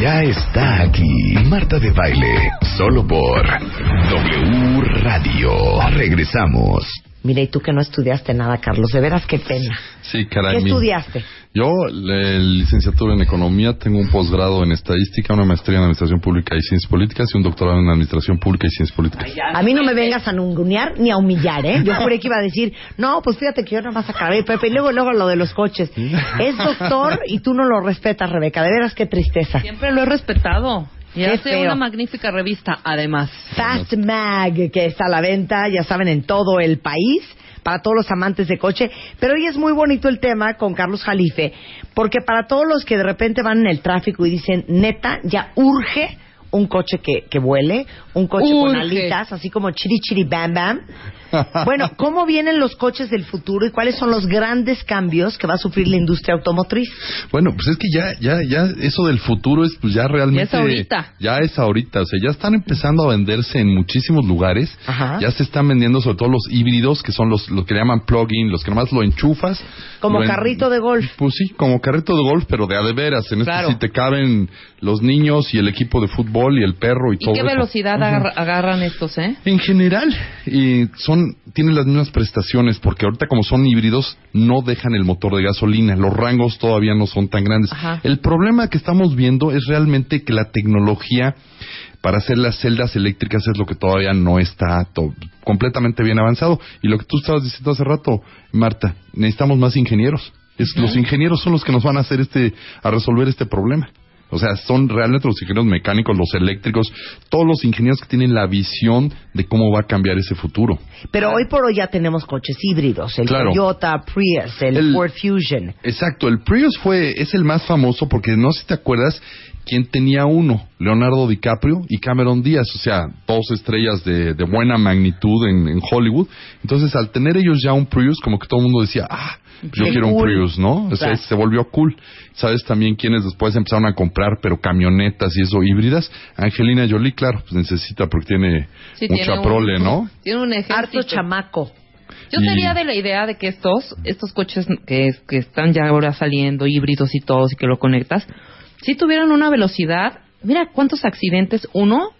ya está aquí. Marta de baile, solo por W Radio. Regresamos. Mira, y tú que no estudiaste nada, Carlos, de veras qué pena. Sí, caray. ¿Qué mi- estudiaste? Yo, licenciatura en Economía, tengo un posgrado en Estadística, una maestría en Administración Pública y Ciencias Políticas y un doctorado en Administración Pública y Ciencias Políticas. A mí no me vengas a nungunear ni a humillar, ¿eh? Yo juré que iba a decir, no, pues fíjate que yo nada más acabé, Pepe, y luego, luego lo de los coches. Es doctor y tú no lo respetas, Rebeca. De veras, qué tristeza. Siempre lo he respetado. Y Qué hace una magnífica revista, además. Fast Mag, que está a la venta, ya saben, en todo el país, para todos los amantes de coche. Pero hoy es muy bonito el tema con Carlos Jalife, porque para todos los que de repente van en el tráfico y dicen, neta, ya urge un coche que, que vuele, un coche con alitas, así como chiri chiri bam bam. Bueno, ¿cómo vienen los coches del futuro y cuáles son los grandes cambios que va a sufrir la industria automotriz? Bueno, pues es que ya, ya, ya, eso del futuro es pues ya realmente... Ya es ahorita. Ya es ahorita, o sea, ya están empezando a venderse en muchísimos lugares. Ajá. Ya se están vendiendo sobre todo los híbridos, que son los, los que le llaman plug-in, los que nomás lo enchufas. Como lo en- carrito de golf. Pues sí, como carrito de golf, pero de a de veras. En Claro. este sí te caben los niños y el equipo de fútbol y el perro y, ¿Y todo qué eso. velocidad agarra- agarran estos, eh? En general, y son, tienen las mismas prestaciones, porque ahorita como son híbridos, no dejan el motor de gasolina, los rangos todavía no son tan grandes. Ajá. El problema que estamos viendo es realmente que la tecnología para hacer las celdas eléctricas es lo que todavía no está completamente bien avanzado. Y lo que tú estabas diciendo hace rato, Marta, necesitamos más ingenieros. Es, Los ingenieros son los que nos van a hacer este, a resolver este problema. O sea, son realmente los ingenieros mecánicos, los eléctricos, todos los ingenieros que tienen la visión de cómo va a cambiar ese futuro. Pero hoy por hoy ya tenemos coches híbridos, el Claro. Toyota Prius, el, El- Ford Fusion. Exacto, el Prius fue, es el más famoso porque no sé si te acuerdas quién tenía uno, Leonardo DiCaprio y Cameron Díaz, o sea, dos estrellas de, de buena magnitud en, en Hollywood. Entonces, al tener ellos ya un Prius, como que todo el mundo decía, ah, yo Qué quiero un. Prius, ¿no? O sea, se volvió cool. ¿Sabes también quiénes después empezaron a comprar, pero camionetas y eso híbridas? Angelina Jolie, claro, pues necesita porque tiene Sí, mucha tiene un- prole, ¿no? Tiene un ejército. Harto chamaco. Yo Y- sería de la idea de que estos, estos coches que, que están ya ahora saliendo, híbridos y todos, y que lo conectas, si tuvieran una velocidad, mira cuántos accidentes uno,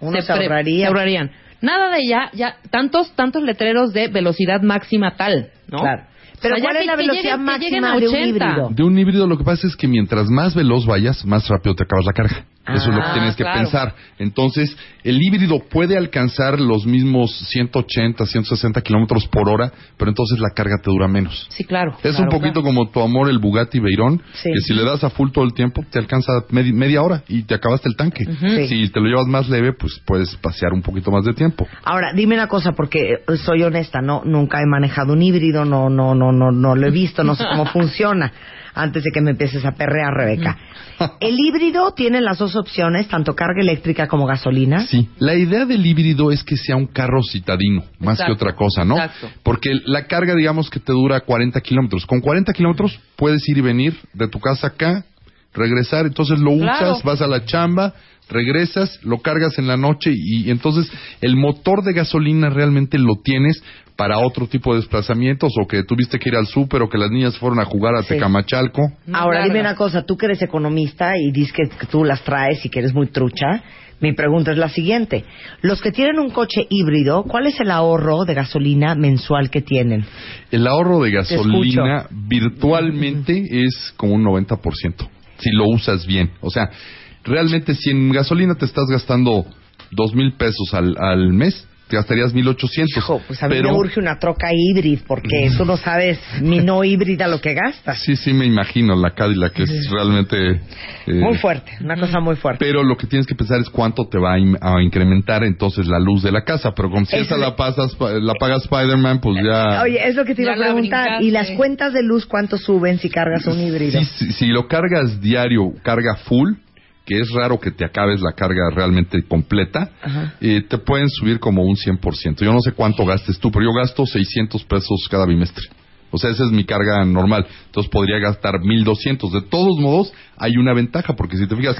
Uno se pre- ahorraría. se ahorrarían. Nada de ya, ya, tantos, tantos letreros de velocidad máxima tal, ¿no? Claro. Pero O sea, ¿cuál es la velocidad máxima de un 80. híbrido? De un híbrido lo que pasa es que mientras más veloz vayas, más rápido te acabas la carga. Eso es lo que Ah, tienes que claro. pensar. Entonces, el híbrido puede alcanzar los mismos 180, 160 kilómetros por hora, pero entonces la carga te dura menos. Sí, claro. Es claro, un poquito claro. como tu amor, el Bugatti Veyron, Sí. que si le das a full todo el tiempo, te alcanza medi- media hora y te acabaste el tanque. Sí. Si te lo llevas más leve, pues puedes pasear un poquito más de tiempo. Ahora, dime una cosa, porque eh, soy honesta, no, nunca he manejado un híbrido, no, no, no, no, no lo he visto, no sé cómo funciona. Antes de que me empieces a perrear, Rebeca. El híbrido tiene las dos opciones, tanto carga eléctrica como gasolina. Sí, la idea del híbrido es que sea un carro citadino, más Exacto, que otra cosa, ¿no? exacto. Porque la carga, digamos que te dura 40 kilómetros. Con 40 kilómetros puedes ir y venir de tu casa acá, regresar, entonces lo Claro. usas, vas a la chamba, regresas, lo cargas en la noche y, y entonces el motor de gasolina realmente lo tienes para otro tipo de desplazamientos o que tuviste que ir al súper o que las niñas fueron a jugar a Sí. Tecamachalco. Ahora, dime una cosa, tú que eres economista y dices que, tú las traes y que eres muy trucha, mi pregunta es la siguiente. Los que tienen un coche híbrido, ¿cuál es el ahorro de gasolina mensual que tienen? El ahorro de gasolina virtualmente es como un 90%, si lo usas bien. O sea, realmente si en gasolina te estás gastando dos mil pesos al, al mes, te gastarías 1800. Hijo, pues a mí pero me urge una troca híbrida porque tú no sabes mi no híbrida lo que gastas. sí, sí me imagino la Cadillac que es realmente eh, Muy fuerte, una cosa muy fuerte. Pero lo que tienes que pensar es cuánto te va a, in- a incrementar entonces la luz de la casa. Pero como si Eso esa es- la pasas, la paga Spider-Man, pues ya. Oye, es lo que te iba Ya a la preguntar. brincaste. ¿Y las cuentas de luz cuánto suben si cargas un híbrido? Sí, sí, si lo cargas diario, carga full, que es raro que te acabes la carga realmente completa, eh, te pueden subir como un 100%. Yo no sé cuánto gastes tú, pero yo gasto 600 pesos cada bimestre. O sea, esa es mi carga normal. Entonces podría gastar 1200. De todos modos, hay una ventaja, porque si te fijas,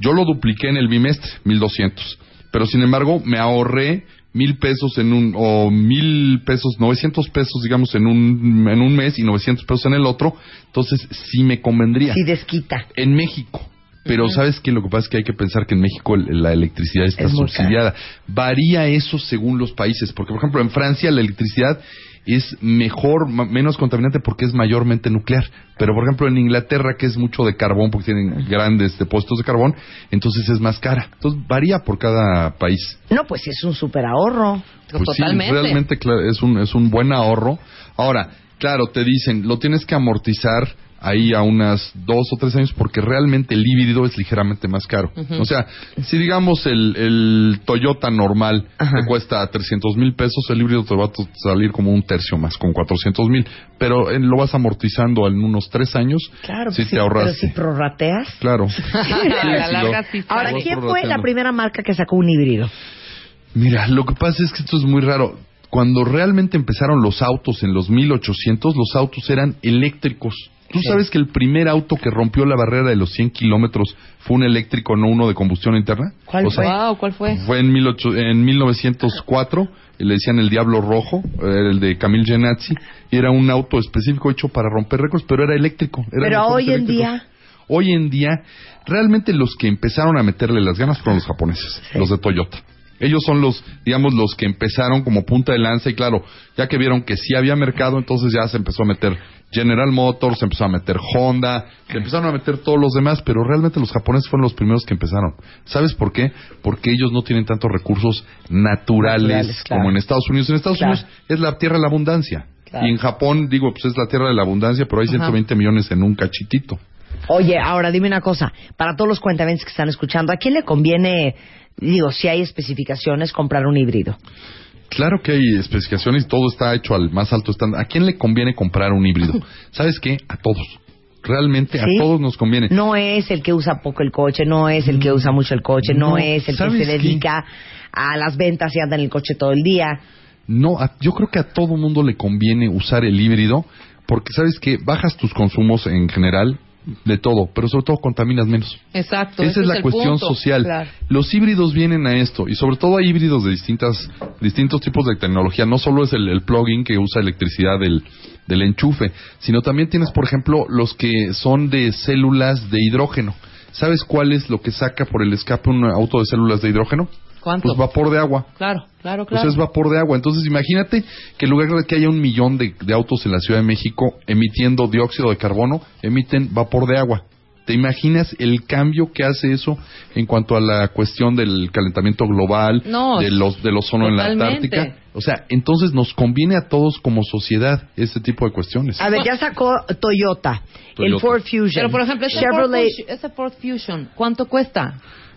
yo lo dupliqué en el bimestre, 1200. Pero sin embargo, me ahorré mil pesos en un, o mil pesos, 900 pesos, digamos, en un, en un mes y 900 pesos en el otro. Entonces, sí me convendría. Si desquita. En México. Pero sabes que lo que pasa es que hay que pensar que en México la electricidad está Es subsidiada. Varía eso según los países, porque por ejemplo en Francia la electricidad es mejor, menos contaminante porque es mayormente nuclear. Pero por ejemplo en Inglaterra que es mucho de carbón porque tienen grandes depósitos de carbón, entonces es más cara. Entonces varía por cada país. No, pues es un super ahorro. Pues sí, Totalmente. realmente cla- es un, es un buen ahorro. Ahora, claro, te dicen, lo tienes que amortizar ahí a unas dos o tres años porque realmente el híbrido es ligeramente más caro. O sea, si digamos el, el Toyota normal Ajá. te cuesta 300 mil pesos, el híbrido te va a salir como un tercio más, con 400 mil. Pero eh, lo vas amortizando en unos tres años, Claro, si pues te ahorras. pero si prorrateas. Claro. La larga lo-. Ahora, ¿quién fue la primera marca que sacó un híbrido? Mira, lo que pasa es que esto es muy raro. Cuando realmente empezaron los autos en los 1800, los autos eran eléctricos. ¿Tú sabes que el primer auto que rompió la barrera de los 100 kilómetros fue un eléctrico, no uno de combustión interna? ¿Cuál O sea, fue? Wow, ¿cuál fue? Fue en, 18 en 1904, y le decían el Diablo Rojo, era el de Camille Genazzi, y era un auto específico hecho para romper récords, pero era eléctrico. eran Pero hoy en día- Hoy en día, realmente los que empezaron a meterle las ganas fueron los japoneses, Sí. los de Toyota. Ellos son los, digamos, los que empezaron como punta de lanza y claro, ya que vieron que sí había mercado, entonces ya se empezó a meter General Motors, se empezó a meter Honda, se empezaron a meter todos los demás, pero realmente los japoneses fueron los primeros que empezaron. ¿Sabes por qué? Porque ellos no tienen tantos recursos naturales, Naturales, claro. como en Estados Unidos. En Estados Claro. Unidos es la tierra de la abundancia. Claro. Y en Japón, digo, pues es la tierra de la abundancia, pero hay Ajá. 120 millones en un cachitito. Oye, ahora dime una cosa. Para todos los cuentamientos que están escuchando, ¿a quién le conviene, digo, si hay especificaciones, comprar un híbrido? Claro que hay especificaciones todo está hecho al más alto estándar. ¿A quién le conviene comprar un híbrido? ¿Sabes qué? A todos. Realmente ¿Sí? a todos nos conviene. No es el que usa poco el coche, no es el que usa mucho el coche, no, No, es el que ¿sabes se qué? dedica a las ventas y anda en el coche todo el día. No, a- yo creo que a todo mundo le conviene usar el híbrido porque sabes que bajas tus consumos en general de todo, pero sobre todo contaminas menos. Exacto. Esa es la cuestión punto. social. Claro. Los híbridos vienen a esto y sobre todo hay híbridos de distintas distintos tipos de tecnología. No solo es el, el plugin que usa electricidad del, del enchufe, sino también tienes, por ejemplo, los que son de células de hidrógeno. ¿Sabes cuál es lo que saca por el escape un auto de células de hidrógeno? ¿Cuánto? Pues vapor de agua. Claro, claro, Pues claro. es vapor de agua. Entonces imagínate que en lugar de que haya un millón de, de autos en la Ciudad de México emitiendo dióxido de carbono, emiten vapor de agua. ¿Te imaginas el cambio que hace eso en cuanto a la cuestión del calentamiento global, No, de los del ozono en la totalmente. Antártica? O sea, entonces nos conviene a todos como sociedad este tipo de cuestiones. A ver, ya sacó Toyota, el. Ford Fusion, Pero, por ejemplo, ese Chevrolet. Ford, ese Ford Fusion, ¿cuánto cuesta?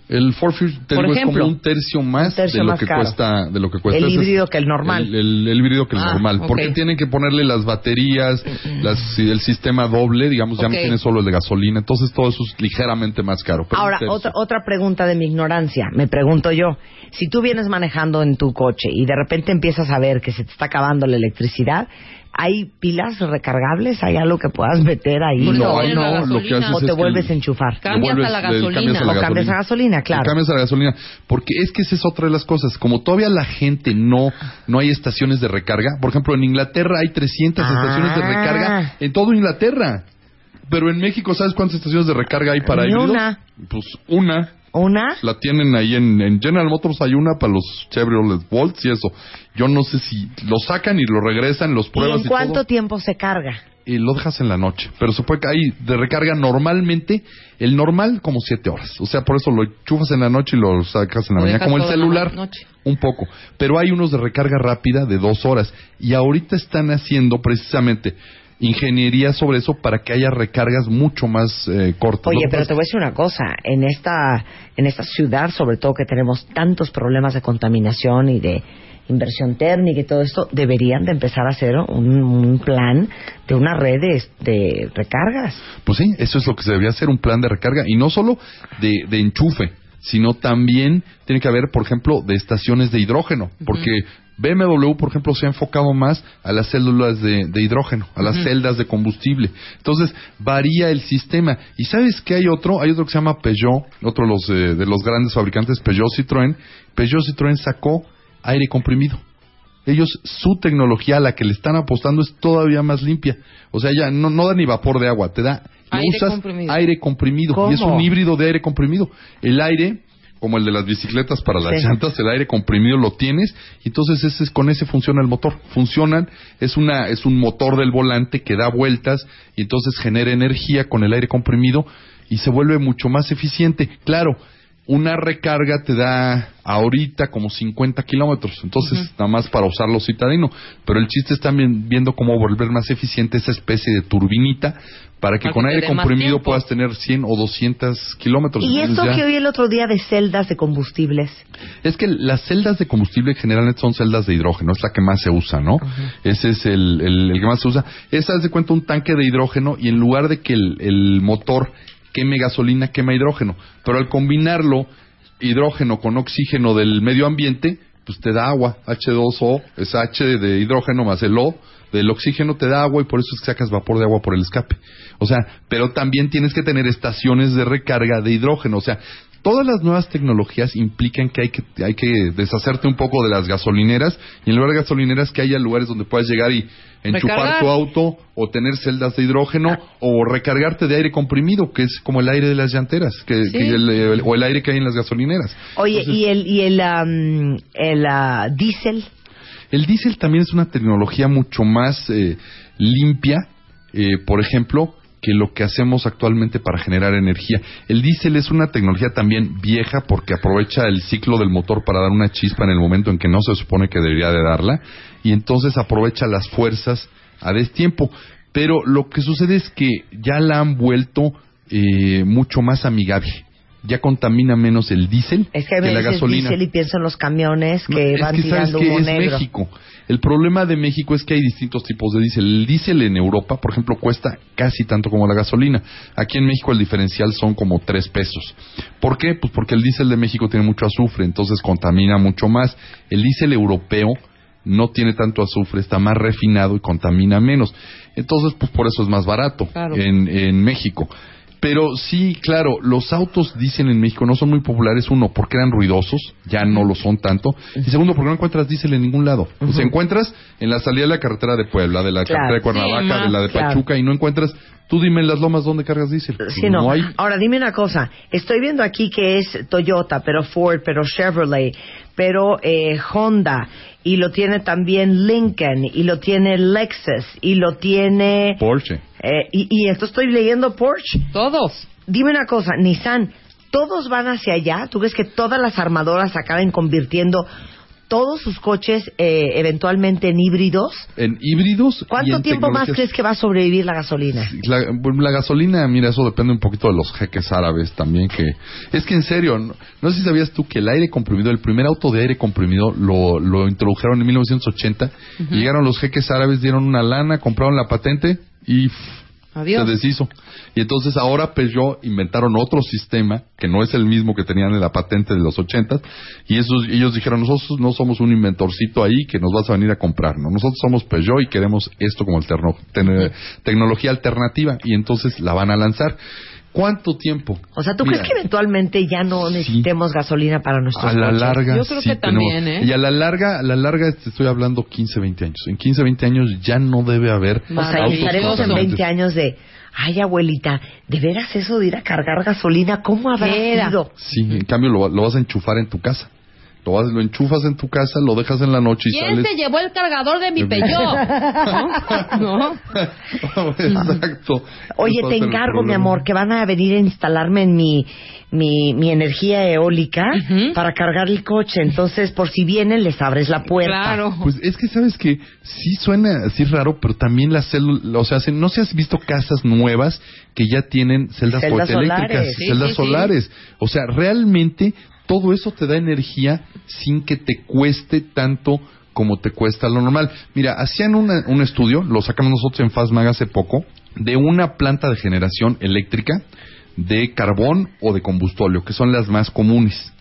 El Ford Fusion te Por digo, es como un tercio más Un tercio de lo más que caro. cuesta de lo que cuesta El híbrido que el normal. el, el- el híbrido que el Ah, normal porque tienen que ponerle las baterías las, si el sistema doble digamos ya no tiene solo el de gasolina entonces todo eso es ligeramente más caro pero Ahora, otra, otra pregunta de mi ignorancia. Me pregunto yo, si tú vienes manejando en tu coche y de repente empiezas a ver que se te está acabando la electricidad, ¿hay pilas recargables? ¿Hay algo que puedas meter ahí? Pues no, no, no, lo que haces ¿O es te que vuelves el- a enchufar? Cambias a la gasolina. cambias a la O cambias a gasolina, claro. Le cambias a la gasolina. Porque es que esa es otra de las cosas. Como todavía la gente no, no hay estaciones de recarga. Por ejemplo, en Inglaterra hay 300 Ah. estaciones de recarga en todo Inglaterra. Pero en México, ¿sabes cuántas estaciones de recarga hay para Ni híbridos? una. Pues una. ¿Una? La tienen ahí en, en General Motors hay una para los Chevrolet Volts y eso. Yo no sé si lo sacan y lo regresan, los ¿Y pruebas en y, cuánto todo. tiempo se carga? eh, lo dejas en la noche, pero se puede ahí de recarga normalmente, el normal como siete horas. O sea, por eso lo enchufas en la noche y lo sacas en la Lo mañana, como el celular. Un poco. Pero hay unos de recarga rápida de dos horas. Y ahorita están haciendo precisamente ingeniería sobre eso para que haya recargas mucho más eh, cortas. Oye, pero te voy a decir una cosa, en esta, en esta ciudad, sobre todo que tenemos tantos problemas de contaminación y de inversión térmica y todo esto, deberían de empezar a hacer un, un plan de una red de, de recargas. Pues sí, eso es lo que se debería hacer, un plan de recarga. Y no solo de, de enchufe, sino también tiene que haber, por ejemplo, de estaciones de hidrógeno. Porque BMW, por ejemplo, se ha enfocado más a las células de, de hidrógeno, a las celdas de combustible. Entonces, varía el sistema. ¿Y sabes que hay otro? Hay otro que se llama Peugeot, otro de los, eh, de los grandes fabricantes, Peugeot Citroën. Peugeot Citroën sacó aire comprimido ellos su tecnología a la que le están apostando es todavía más limpia. O sea, ya no, no da ni vapor de agua, te da Aire usas comprimido. aire comprimido ¿Cómo? y es un híbrido de aire comprimido. El aire como el de las bicicletas para las Sí. llantas, el aire comprimido lo tienes y entonces ese es, con ese funciona el motor. Funcionan, es una es un motor del volante que da vueltas y entonces genera energía con el aire comprimido y se vuelve mucho más eficiente. Claro, una recarga te da ahorita como 50 kilómetros, entonces nada más para usarlo citadino. Pero el chiste es también viendo cómo volver más eficiente esa especie de turbinita para que Para con que aire comprimido puedas tener 100 o 200 kilómetros. Y Entonces esto ya- que oí el otro día de celdas de combustibles. es que las celdas de combustible generalmente son celdas de hidrógeno, es la que más se usa, ¿no? Ese es el, el- el que más se usa. Esa, haz de cuenta, un tanque de hidrógeno y en lugar de que el, el motor queme gasolina, quema hidrógeno. Pero al combinarlo, hidrógeno con oxígeno del medio ambiente, pues te da agua, H2O, es H de hidrógeno más el O del oxígeno te da agua y por eso es que sacas vapor de agua por el escape. O sea, pero también tienes que tener estaciones de recarga de hidrógeno. O sea, todas las nuevas tecnologías implican que hay que, hay que deshacerte un poco de las gasolineras y en lugar de gasolineras que haya lugares donde puedas llegar y enchufar Recargar. tu auto o tener celdas de hidrógeno o recargarte de aire comprimido, que es como el aire de las llanteras que, Sí. que el- el- o el aire que hay en las gasolineras. Oye, Entonces, ¿y el, y el, am, el ah, diésel? El diésel también es una tecnología mucho más eh, limpia, eh, por ejemplo, que lo que hacemos actualmente para generar energía. El diésel es una tecnología también vieja porque aprovecha el ciclo del motor para dar una chispa en el momento en que no se supone que debería de darla y entonces aprovecha las fuerzas a destiempo. Pero lo que sucede es que ya la han vuelto eh, mucho más amigable. Ya contamina menos el diésel Es que la gasolina. diésel y pienso en los camiones No, que es van que sabes que es. México. El problema de México es que hay distintos tipos de diésel. El diésel en Europa, por ejemplo, cuesta casi tanto como la gasolina. Aquí en México el diferencial son como tres pesos. ¿Por qué? Pues porque el diésel de México tiene mucho azufre, entonces contamina mucho más. El diésel europeo no tiene tanto azufre, está más refinado y contamina menos. Entonces, pues por eso es más barato Claro. en, en México. Pero sí, claro, los autos diésel en México no son muy populares. Uno, porque eran ruidosos, ya no lo son tanto. Y segundo, porque no encuentras diésel en ningún lado. O sea, encuentras en la salida de la carretera de Puebla, de la Claro. carretera de Cuernavaca, Sí, de la de claro. Pachuca, y no encuentras. Tú dime en las lomas dónde cargas diésel. Sí, no. hay. Ahora dime una cosa. Estoy viendo aquí que es Toyota, pero Ford, pero Chevrolet, pero eh, Honda, y lo tiene también Lincoln, y lo tiene Lexus, y lo tiene... Porsche. eh, y, y esto estoy leyendo Porsche. Todos. Dime una cosa, Nissan, ¿todos van hacia allá? ¿Tú crees que todas las armadoras acaben convirtiendo todos sus coches eh, eventualmente en híbridos? En híbridos. y ¿Cuánto en tiempo más crees que va a sobrevivir la gasolina? La, bueno, la gasolina, mira, eso depende un poquito de los jeques árabes también. que Es que en serio, no, no sé si sabías tú que el aire comprimido, el primer auto de aire comprimido lo, lo introdujeron en 1980. y llegaron los jeques árabes, dieron una lana, compraron la patente y Adiós. se deshizo. Y entonces ahora Peugeot inventaron otro sistema que no es el mismo que tenían en la patente de los 80 y esos, ellos dijeron, nosotros no somos un inventorcito ahí que nos vas a venir a comprar, ¿no? nosotros somos Peugeot y queremos esto como alterno- ten- tecnología alternativa y entonces la van a lanzar. ¿Cuánto tiempo? O sea, ¿tú Mira, crees que eventualmente ya no Sí. necesitemos gasolina para nuestros a la coches? larga Yo creo sí que también, ¿eh? y a la larga a la larga te estoy hablando 15 20 años en 15 20 años ya no debe haber O sea, estaremos en totalmente- 20 años de, ay abuelita, ¿de veras eso de ir a cargar gasolina? ¿Cómo habrá sido? Sí, en cambio lo, lo vas a enchufar en tu casa. Lo, enchufas en tu casa, lo dejas en la noche y ¿Quién sales. se llevó el cargador de mi Peugeot? ¿No? ¿No? Exacto. Oye, te encargo, mi amor, que van a venir a instalarme en mi, mi, mi energía eólica para cargar el coche. Entonces, por si vienen, les abres la puerta. Claro. Pues es que sabes que sí suena así raro, pero también las células, o sea, se- no si has visto casas nuevas que ya tienen celdas, Celdas solares. Sí, celdas sí, sí. solares. O sea, realmente todo eso te da energía sin que te cueste tanto como te cuesta lo normal. Mira, hacían una- un estudio, lo sacamos nosotros en Fastmag hace poco, de una planta de generación eléctrica de carbón o de combustóleo, que son las más comunes.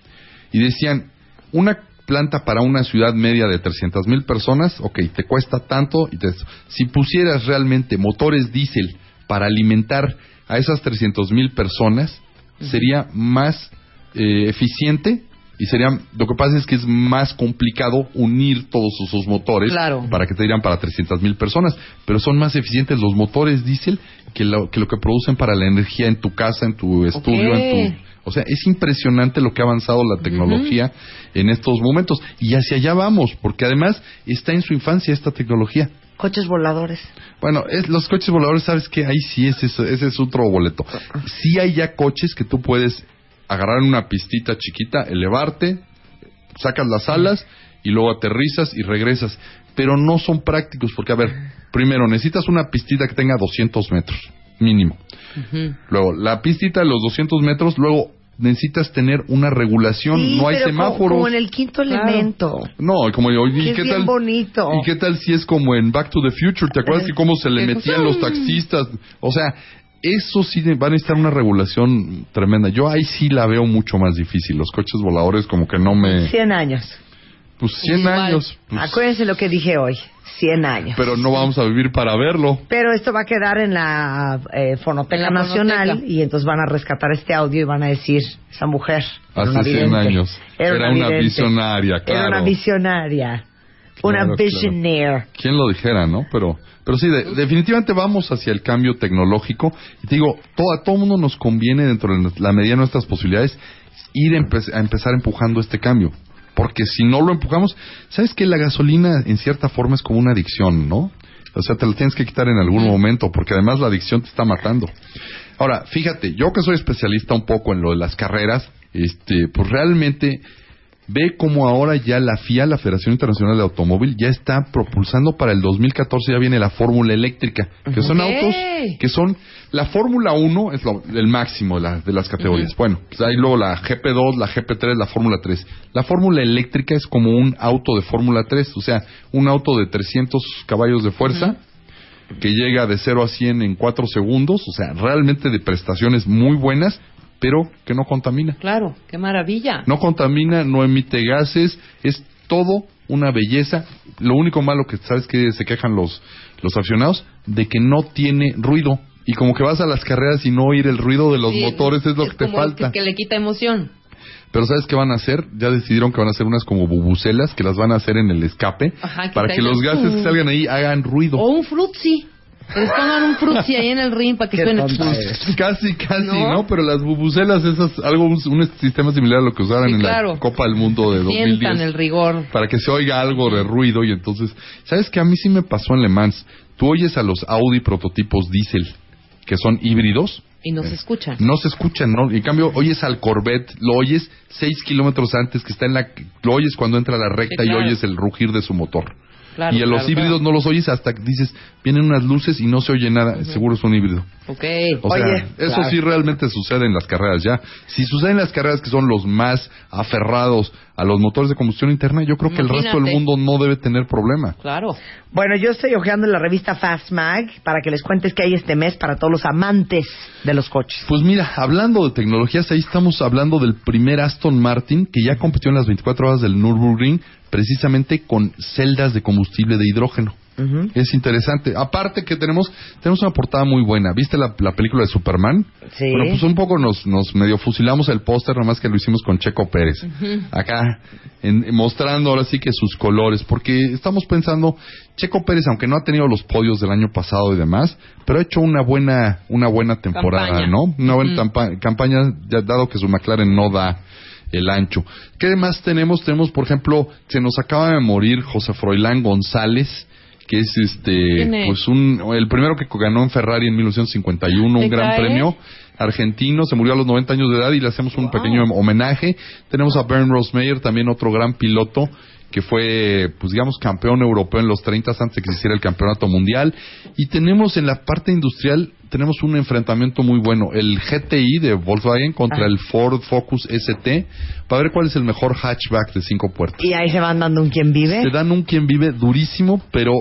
Y decían, una planta para una ciudad media de 300 mil personas, ok, te cuesta tanto. Y te- si pusieras realmente motores diésel para alimentar a esas 300 mil personas, sería más eh, eficiente y sería, lo que pasa es que es más complicado unir todos esos motores Claro. para que te dieran para 300 mil personas, pero son más eficientes los motores diésel que lo, que lo que producen para la energía en tu casa, en tu estudio, en tu... O sea, es impresionante lo que ha avanzado la tecnología en estos momentos. Y hacia allá vamos, porque además está en su infancia esta tecnología. Coches voladores. Bueno, es, los coches voladores, ¿sabes qué? Ahí sí, ese, es- ese es otro boleto. Sí hay ya coches que tú puedes agarrar una pistita chiquita, elevarte, sacas las alas y luego aterrizas y regresas. Pero no son prácticos porque, a ver, primero necesitas una pistita que tenga 200 metros, mínimo. Luego, la pistita de los 200 metros, luego necesitas tener una regulación, Sí, no hay pero semáforos. Como, como en el quinto Claro. elemento. No, como yo, ¿y es qué bien tal? bonito. ¿Y qué tal si es como en Back to the Future? ¿Te acuerdas que cómo se le metían los taxistas? O sea, eso sí va a necesitar una regulación tremenda. Yo ahí sí la veo mucho más difícil. Los coches voladores como que no me... 100 años. Pues 100 Igual. años. pues, Acuérdense lo que dije hoy. 100 años. pero no vamos a vivir para verlo. Pero esto va a quedar en la eh, Fonoteca En la Nacional fonoteca. y entonces van a rescatar este audio y van a decir, esa mujer era una Hace 100 vidente. años. Era una vidente. visionaria, Era claro. una visionaria. Una Claro, claro. visionaire. ¿Quién lo dijera, no? Pero, pero sí, de- definitivamente vamos hacia el cambio tecnológico. Y te digo, todo, a todo mundo nos conviene, dentro de la medida de nuestras posibilidades, ir a, empe- a empezar empujando este cambio. Porque si no lo empujamos, ¿sabes que la gasolina en cierta forma es como una adicción, ¿no? O sea, te la tienes que quitar en algún momento, porque además la adicción te está matando. Ahora, fíjate, yo que soy especialista un poco en lo de las carreras, este, pues realmente ve cómo ahora ya la FIA, la Federación Internacional de Automóvil, ya está propulsando para el 2014, ya viene la Fórmula Eléctrica, que son autos que son, la Fórmula 1 es lo- el máximo de, la- de las categorías. Bueno, pues hay luego la GP2, la GP3, la Fórmula 3. La Fórmula Eléctrica es como un auto de Fórmula 3, o sea, un auto de 300 caballos de fuerza. que llega de 0 a 100 en 4 segundos, o sea, realmente de prestaciones muy buenas, pero que no contamina. Claro, qué maravilla. No contamina, no emite gases, es todo una belleza. Lo único malo que sabes que se quejan los los aficionados de que no tiene ruido y como que vas a las carreras y no oír el ruido de los Sí, motores es lo que te como falta. Que, que le quita emoción. Pero ¿sabes qué van a hacer? Ya decidieron que van a hacer unas como bubucelas que las van a hacer en el escape Ajá, que para que los gases que salgan ahí hagan ruido. O un frutzi. Les pongan un frutzi ahí en el ring para que suene. Casi, casi, ¿No? ¿no? Pero las bubucelas, esas, algo, un, sistema similar a lo que usaron Sí, en claro. la Copa del Mundo de 2010. Sientan el rigor. Para que se oiga algo de ruido y entonces, ¿sabes qué? A mí sí me pasó en Le Mans. Tú oyes a los Audi prototipos diésel, que son híbridos, Y no se escuchan. no se escuchan, ¿no? En cambio, oyes al Corvette, lo oyes seis kilómetros antes que está en la... Lo oyes cuando entra a la recta Sí, y oyes el rugir de su motor. Claro, y a los claro, híbridos claro. no los oyes hasta que dices, vienen unas luces y no se oye nada, seguro es un híbrido. Ok. O Oye, sea, eso claro. sí realmente sucede en las carreras ya. Si sucede en las carreras que son los más aferrados a los motores de combustión interna, yo creo que el resto del mundo no debe tener problema. Claro. Bueno, yo estoy hojeando la revista Fast Mag para que les cuentes que hay este mes para todos los amantes de los coches. Pues mira, hablando de tecnologías, ahí estamos hablando del primer Aston Martin que ya compitió en las 24 horas del Nürburgring precisamente con celdas de combustible de hidrógeno. Es interesante. Aparte que tenemos tenemos una portada muy buena. ¿Viste la, la película de Superman? Sí. Bueno, pues un poco nos, nos medio fusilamos el póster, nada más que lo hicimos con Checo Pérez. Acá, en- mostrando ahora sí que sus colores. Porque estamos pensando, Checo Pérez, aunque no ha tenido los podios del año pasado y demás, pero ha hecho una buena, una buena temporada, Campaña. ¿no? Una buena Ujú. tampa- campaña, ya dado que su McLaren no da el ancho. ¿Qué más tenemos? Tenemos, por ejemplo, se nos acaba de morir José Froilán González, que es este, pues un, el primero que ganó en Ferrari en 1951, un gran premio argentino, se murió a los 90 años de edad y le hacemos un pequeño homenaje. Tenemos a Bernd Rosmeyer, también otro gran piloto que fue, pues digamos, campeón europeo en los 30 antes de que se hiciera el campeonato mundial. Y tenemos en la parte industrial, tenemos un enfrentamiento muy bueno, el GTI de Volkswagen contra el Ford Focus ST, para ver cuál es el mejor hatchback de cinco puertas. Y ahí se van dando un quien vive. Se dan un quien vive durísimo, pero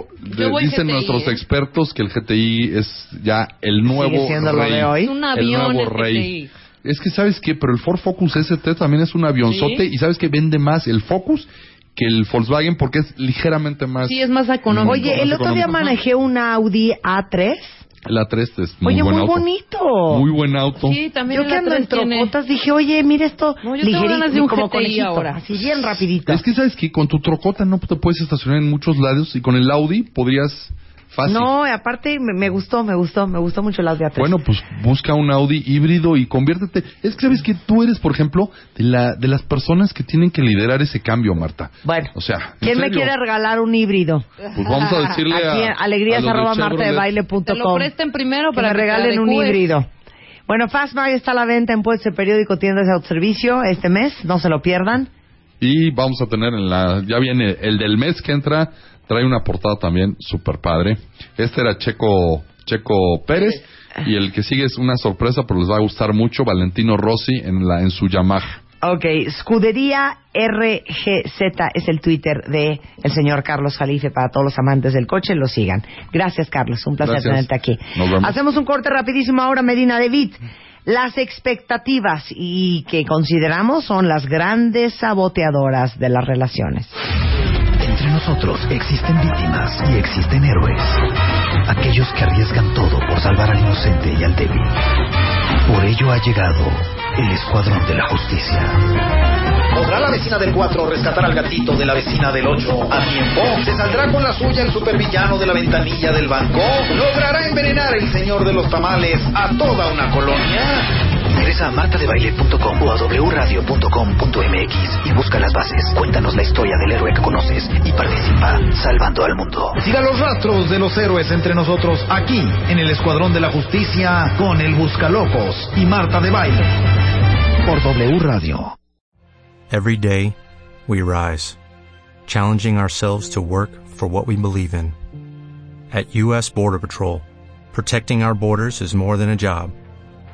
dicen nuestros ¿eh? expertos que el GTI es ya el nuevo rey. hoy? un avión el nuevo rey. Es que sabes que, pero el Ford Focus ST también es un avionzote y sabes que vende más el Focus que el Volkswagen porque es ligeramente más. Sí, es más económico. Oye, el otro día manejé un Audi A3. El A3 es muy oye, buen muy bonito. Muy buen auto. Sí, también Yo que ando en trocotas dije, oye, mira esto no, yo ligerito, de un como ahora. Así bien rapidito. Es que sabes que con tu trocota no te puedes estacionar en muchos lados y con el Audi podrías no, aparte me, gustó, me gustó, me gustó mucho el Audi A3. Bueno, pues busca un Audi híbrido y conviértete. Es que sabes que tú eres, por ejemplo, de, la, de las personas que tienen que liderar ese cambio, Marta. Bueno, o sea, ¿quién me quiere regalar un híbrido? Pues vamos a decirle Aquí, a, alegrías arroba lo presten primero para que me regalen un híbrido. Bueno, Fastbag está a la venta en Puesto Periódico Tiendas de Autoservicio este mes, no se lo pierdan. Y vamos a tener en la, ya viene el del mes que entra, Trae una portada también super padre. Este era Checo, Checo Pérez. Y el que sigue es una sorpresa, pero les va a gustar mucho, Valentino Rossi en, la, en su Yamaha. Ok, Scudería RGZ es el Twitter de el señor Carlos Jalife para todos los amantes del coche, lo sigan. Gracias, Carlos, un placer tenerte aquí. Hacemos un corte rapidísimo ahora, Medina de Las expectativas y que consideramos son las grandes saboteadoras de las relaciones. Nosotros existen víctimas y existen héroes. Aquellos que arriesgan todo por salvar al inocente y al débil. Por ello ha llegado el Escuadrón de la Justicia. ¿Podrá la vecina del 4 rescatar al gatito de la vecina del 8 a tiempo? ¿Se saldrá con la suya el supervillano de la ventanilla del banco? ¿Logrará envenenar el señor de los tamales a toda una colonia? Ingresa a martadebaile.com o a wradio.com.mx y busca las bases. Cuéntanos la historia del héroe que conoces y participa salvando al mundo. Siga los rastros de los héroes entre nosotros aquí en el Escuadrón de la Justicia con el Buscalocos y Marta de Baile por W Radio. Every day we rise, challenging ourselves to work for what we believe in. At U.S. Border Patrol, protecting our borders is more than a job.